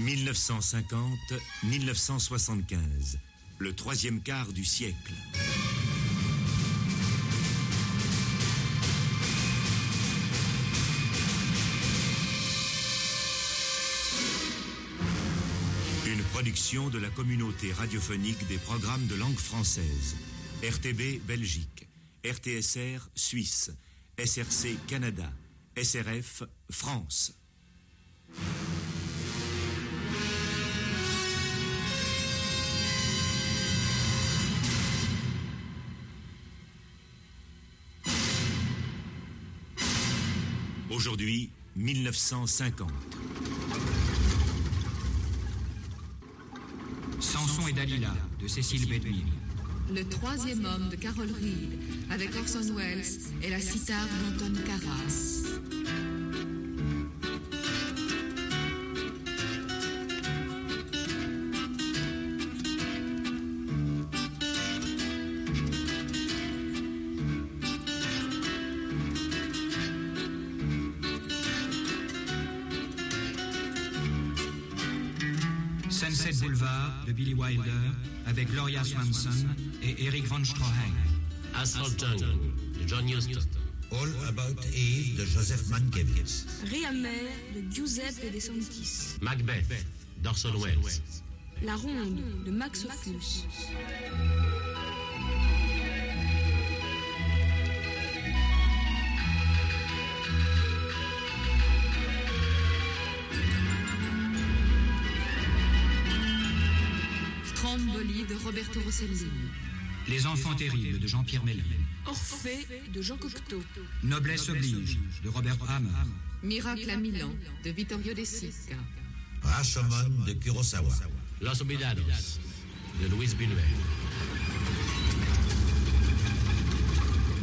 1950-1975, le troisième quart du siècle. Une production de la communauté radiophonique des programmes de langue française. RTB Belgique, RTSR Suisse, SRC Canada, SRF France. Aujourd'hui, 1950. Samson et Dalila de Cécile Bedwin. Le troisième homme de Carol Reed avec Orson Welles et la sitar d'Anton Karas. Sunset Boulevard de Billy Wilder avec Gloria Swanson et Eric Von Stroheim. Asphalt Jungle de John Huston. All About Eve de Joseph Mankiewicz. Réamer de Giuseppe De Santis. Macbeth d'Orson Welles. La Ronde de Max Ophuls. De Roberto Rossellini. Les enfants terribles de Jean-Pierre Melville. Orphée de Jean Cocteau. Noblesse oblige de Robert Hammer. Miracle à Milan de Vittorio De Sica. Rashomon de Kurosawa. Los Olvidados de Luis Buñuel.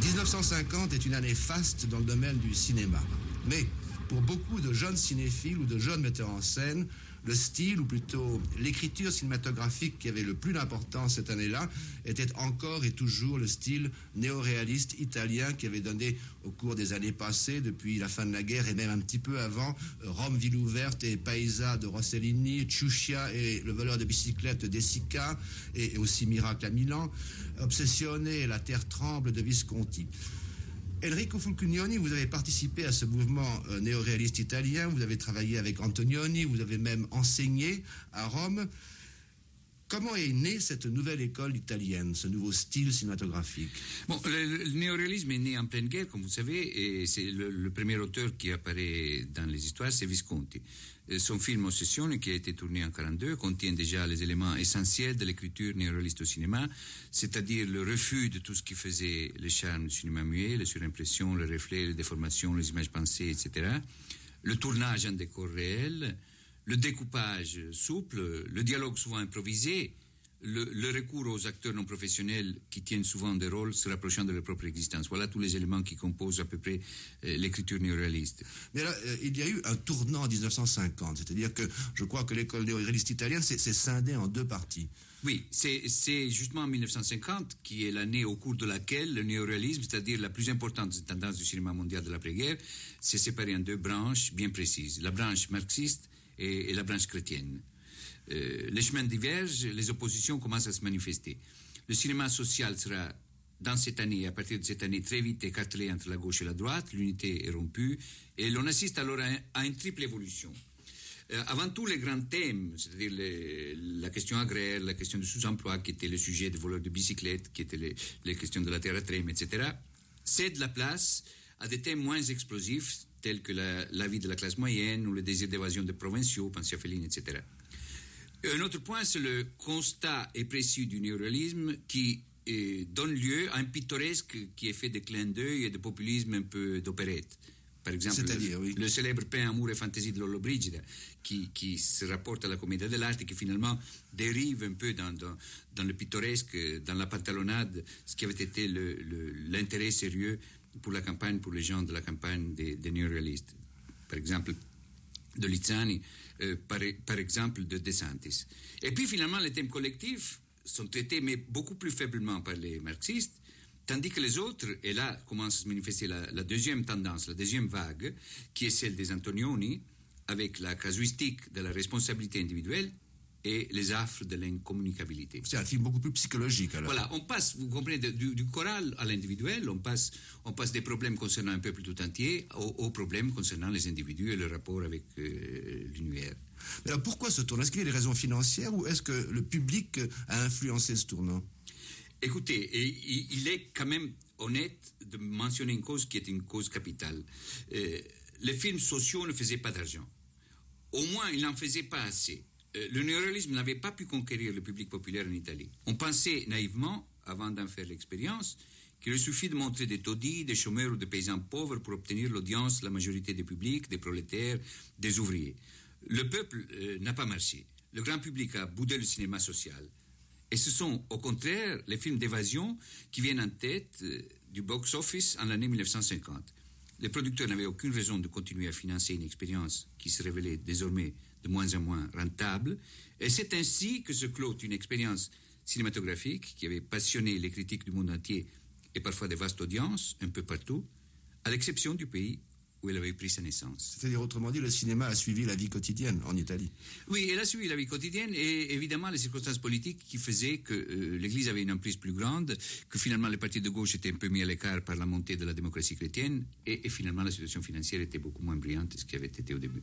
1950 est une année faste dans le domaine du cinéma. Mais pour beaucoup de jeunes cinéphiles ou de jeunes metteurs en scène, le style, ou plutôt l'écriture cinématographique qui avait le plus d'importance cette année-là, était encore et toujours le style néoréaliste italien qui avait donné au cours des années passées, depuis la fin de la guerre et même un petit peu avant, Rome, ville ouverte et Paisa de Rossellini, Ciuscia et le voleur de bicyclette de Sica, et aussi Miracle à Milan, Obsessione et La terre tremble de Visconti. Enrico Fulcunioni, vous avez participé à ce mouvement euh, néoréaliste italien, vous avez travaillé avec Antonioni, vous avez même enseigné à Rome. Comment est née cette nouvelle école italienne, ce nouveau style cinématographique Bon, le, néoréalisme est né en pleine guerre, comme vous savez, et c'est le, premier auteur qui apparaît dans les histoires, c'est Visconti. Euh, Son film Ossession, qui a été tourné en 42, contient déjà les éléments essentiels de l'écriture néoréaliste au cinéma, c'est-à-dire le refus de tout ce qui faisait le charme du cinéma muet, la surimpression, le reflet, les déformations, les images pensées, etc. Le tournage en décor réel, le découpage souple, le dialogue souvent improvisé, le, le, recours aux acteurs non professionnels qui tiennent souvent des rôles se rapprochant de leur propre existence. Voilà tous les éléments qui composent à peu près euh, l'écriture néoréaliste. Mais là, euh, il y a eu un tournant en 1950, c'est-à-dire que je crois que l'école néoréaliste italienne s'est scindée en deux parties. Oui, c'est justement en 1950 qui est l'année au cours de laquelle le néoréalisme, c'est-à-dire la plus importante des tendances du cinéma mondial de l'après-guerre, s'est séparé en deux branches bien précises. La branche marxiste et, la branche chrétienne. Euh, les chemins divergent, les oppositions commencent à se manifester. Le cinéma social sera, dans cette année, à partir de cette année, très vite écartelé entre la gauche et la droite, l'unité est rompue, et l'on assiste alors à, un, à, une triple évolution. Euh, avant tout, les grands thèmes, c'est-à-dire la question agraire, la question du sous-emploi, qui était le sujet des voleurs de bicyclettes, qui étaient les, les questions de la terre à trême, etc., cèdent la place à des thèmes moins explosifs, tels que la, la vie de la classe moyenne ou le désir d'évasion des provinciaux, pensez à Féline, etc. Un autre point, c'est le constat et précis du néoréalisme qui eh, donne lieu à un pittoresque qui est fait de clins d'œil et de populisme un peu d'opérette. Par exemple, le, oui. le, célèbre peint Amour et fantaisie de Lollobrigida, qui, qui, se rapporte à la comédie de l'art et qui finalement dérive un peu dans, dans, dans, le pittoresque, dans la pantalonnade, ce qui avait été l'intérêt sérieux pour la campagne, pour les gens de la campagne des, des néoréalistes. Par exemple, de Lizzani, euh, par, exemple de De Santis. Et puis finalement, les thèmes collectifs sont traités, mais beaucoup plus faiblement par les marxistes, tandis que les autres, et là commence à se manifester la deuxième tendance, la deuxième vague, qui est celle des Antonioni, avec la casuistique de la responsabilité individuelle et les affres de l'incommunicabilité. C'est un film beaucoup plus psychologique alors. Voilà, on passe, vous comprenez, de- du, du choral à l'individuel, on passe, on passe des problèmes concernant un peuple tout entier aux, aux problèmes concernant les individus et le rapport avec euh, l'univers. Mais alors pourquoi ce tournant? Est-ce qu'il y a des raisons financières ou est-ce que le public a influencé ce tournant? Écoutez, et il, il est quand même honnête de mentionner une cause qui est une cause capitale. Euh, les films sociaux ne faisaient pas d'argent. Au moins, ils n'en faisaient pas assez. Euh, le néoréalisme n'avait pas pu conquérir le public populaire en Italie. On pensait naïvement, avant d'en faire l'expérience, qu'il suffit de montrer des taudis, des chômeurs ou des paysans pauvres pour obtenir l'audience de la majorité des publics, des prolétaires, des ouvriers. Le peuple euh, n'a pas marché. Le grand public a boudé le cinéma social. Et ce sont au contraire les films d'évasion qui viennent en tête euh, du box-office en l'année 1950. Les producteurs n'avaient aucune raison de continuer à financer une expérience qui se révélait désormais de moins en moins rentable. Et c'est ainsi que se clôt une expérience cinématographique qui avait passionné les critiques du monde entier et parfois des vastes audiences un peu partout, à l'exception du pays où elle avait pris sa naissance. C'est-à-dire autrement dit, le cinéma a suivi la vie quotidienne en Italie. Oui, elle a suivi la vie quotidienne et évidemment les circonstances politiques qui faisaient que euh, l'Église avait une emprise plus grande, que finalement les partis de gauche étaient un peu mis à l'écart par la montée de la démocratie chrétienne et, et finalement la situation financière était beaucoup moins brillante que ce qui avait été au début.